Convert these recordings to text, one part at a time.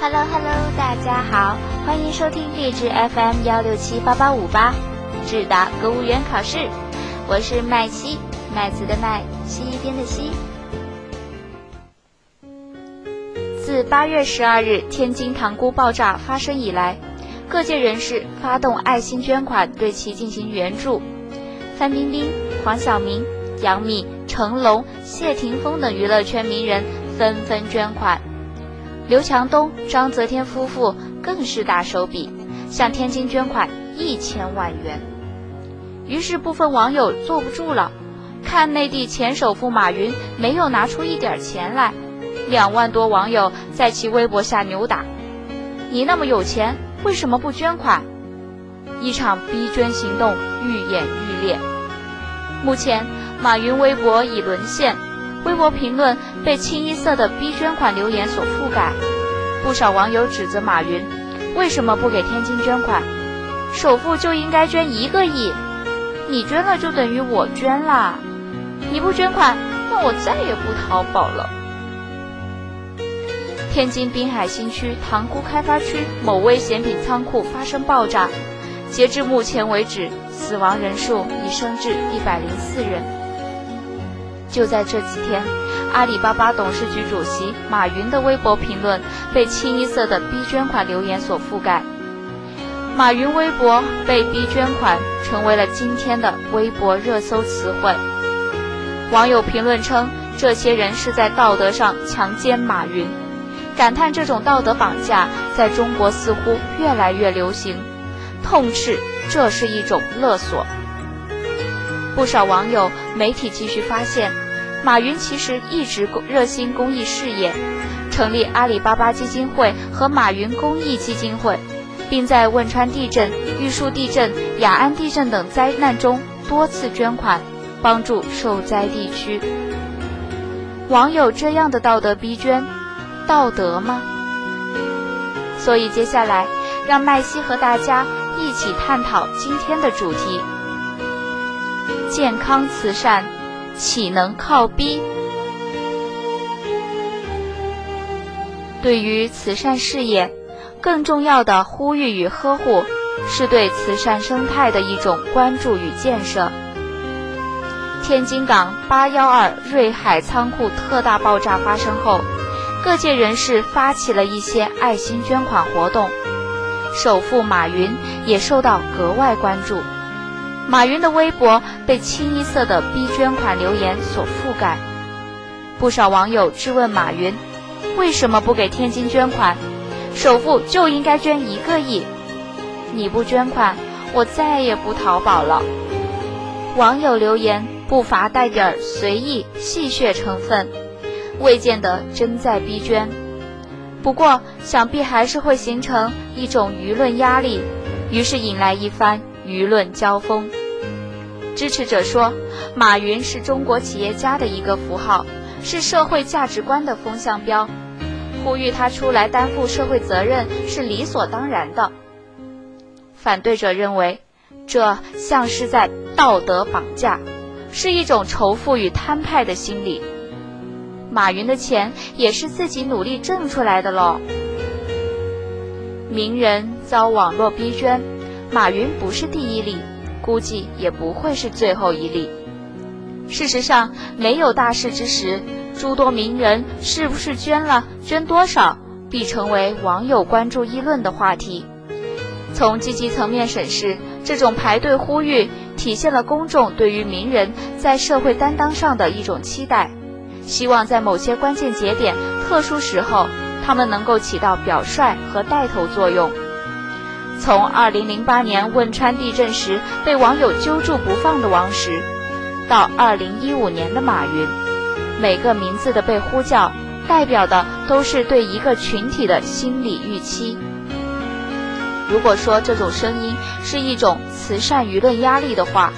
Hello Hello，大家好，欢迎收听励志 FM 幺六七八八五八，智达公务员考试，我是麦西，麦子的麦，西一边的西。自八月十二日天津塘沽爆炸发生以来，各界人士发动爱心捐款，对其进行援助。范冰冰、黄晓明、杨幂、成龙、谢霆锋等娱乐圈名人纷纷捐款。刘强东、章泽天夫妇更是大手笔，向天津捐款一千万元。于是部分网友坐不住了，看内地前首富马云没有拿出一点钱来，两万多网友在其微博下扭打：“你那么有钱，为什么不捐款？”一场逼捐行动愈演愈烈。目前，马云微博已沦陷。微博评论被清一色的逼捐款留言所覆盖，不少网友指责马云为什么不给天津捐款？首富就应该捐一个亿，你捐了就等于我捐啦，你不捐款，那我再也不淘宝了。天津滨海新区塘沽开发区某危险品仓库发生爆炸，截至目前为止，死亡人数已升至一百零四人。就在这几天，阿里巴巴董事局主席马云的微博评论被清一色的逼捐款留言所覆盖，马云微博被逼捐款成为了今天的微博热搜词汇。网友评论称，这些人是在道德上强奸马云，感叹这种道德绑架在中国似乎越来越流行，痛斥这是一种勒索。不少网友、媒体继续发现，马云其实一直热心公益事业，成立阿里巴巴基金会和马云公益基金会，并在汶川地震、玉树地震、雅安地震等灾难中多次捐款，帮助受灾地区。网友这样的道德逼捐，道德吗？所以接下来，让麦西和大家一起探讨今天的主题。健康慈善岂能靠逼？对于慈善事业，更重要的呼吁与呵护，是对慈善生态的一种关注与建设。天津港八幺二瑞海仓库特大爆炸发生后，各界人士发起了一些爱心捐款活动，首富马云也受到格外关注。马云的微博被清一色的逼捐款留言所覆盖，不少网友质问马云：为什么不给天津捐款？首富就应该捐一个亿，你不捐款，我再也不淘宝了。网友留言不乏带点随意戏谑成分，未见得真在逼捐。不过想必还是会形成一种舆论压力，于是引来一番。舆论交锋，支持者说，马云是中国企业家的一个符号，是社会价值观的风向标，呼吁他出来担负社会责任是理所当然的。反对者认为，这像是在道德绑架，是一种仇富与摊派的心理。马云的钱也是自己努力挣出来的喽。名人遭网络逼捐。马云不是第一例，估计也不会是最后一例。事实上，没有大事之时，诸多名人是不是捐了、捐多少，必成为网友关注议论的话题。从积极层面审视，这种排队呼吁体现了公众对于名人在社会担当上的一种期待，希望在某些关键节点、特殊时候，他们能够起到表率和带头作用。从2008年汶川地震时被网友揪住不放的王石，到2015年的马云，每个名字的被呼叫，代表的都是对一个群体的心理预期。如果说这种声音是一种慈善舆论压力的话，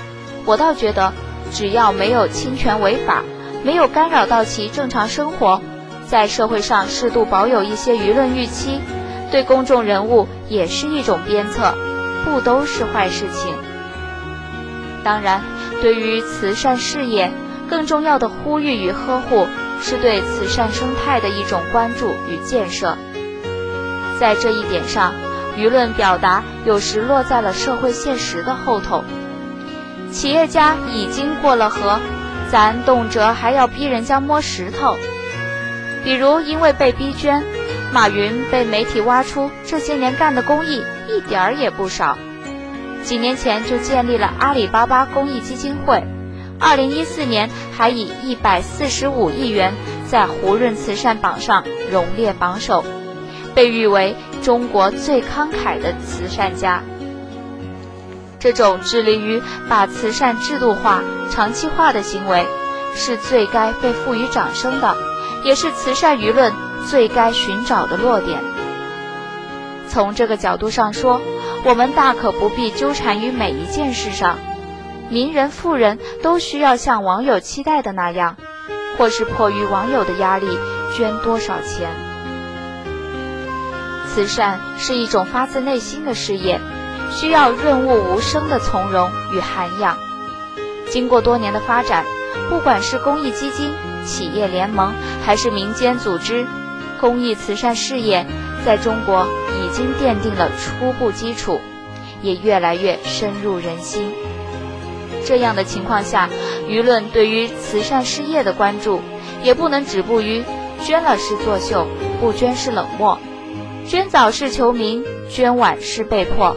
我倒觉得，只要没有侵权违法，没有干扰到其正常生活，在社会上适度保有一些舆论预期。对公众人物也是一种鞭策，不都是坏事情。当然，对于慈善事业，更重要的呼吁与呵护，是对慈善生态的一种关注与建设。在这一点上，舆论表达有时落在了社会现实的后头。企业家已经过了河，咱动辄还要逼人家摸石头。比如因为被逼捐，马云被媒体挖出这些年干的公益一点儿也不少。几年前就建立了阿里巴巴公益基金会，二零一四年还以一百四十五亿元在胡润慈善榜上荣列榜首，被誉为中国最慷慨的慈善家。这种致力于把慈善制度化、长期化的行为，是最该被赋予掌声的，也是慈善舆论最该寻找的落点。从这个角度上说，我们大可不必纠缠于每一件事上，名人富人都需要像网友期待的那样，或是迫于网友的压力捐多少钱。慈善是一种发自内心的事业，需要润物无声的从容与涵养。经过多年的发展，不管是公益基金、企业联盟，还是民间组织，公益慈善事业。在中国已经奠定了初步基础，也越来越深入人心。这样的情况下，舆论对于慈善事业的关注，也不能止步于捐了是作秀，不捐是冷漠；捐早是求名，捐晚是被迫；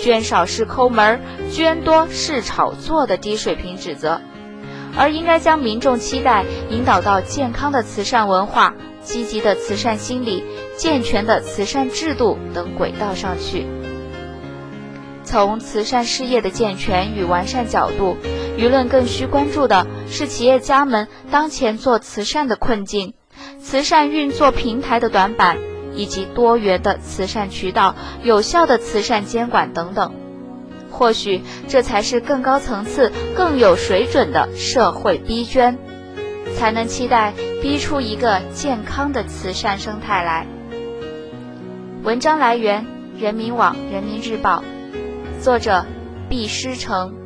捐少是抠门，捐多是炒作的低水平指责，而应该将民众期待引导到健康的慈善文化。积极的慈善心理、健全的慈善制度等轨道上去。从慈善事业的健全与完善角度，舆论更需关注的是企业家们当前做慈善的困境、慈善运作平台的短板，以及多元的慈善渠道、有效的慈善监管等等。或许这才是更高层次、更有水准的社会逼捐。才能期待逼出一个健康的慈善生态来。文章来源：人民网、人民日报，作者：毕诗成。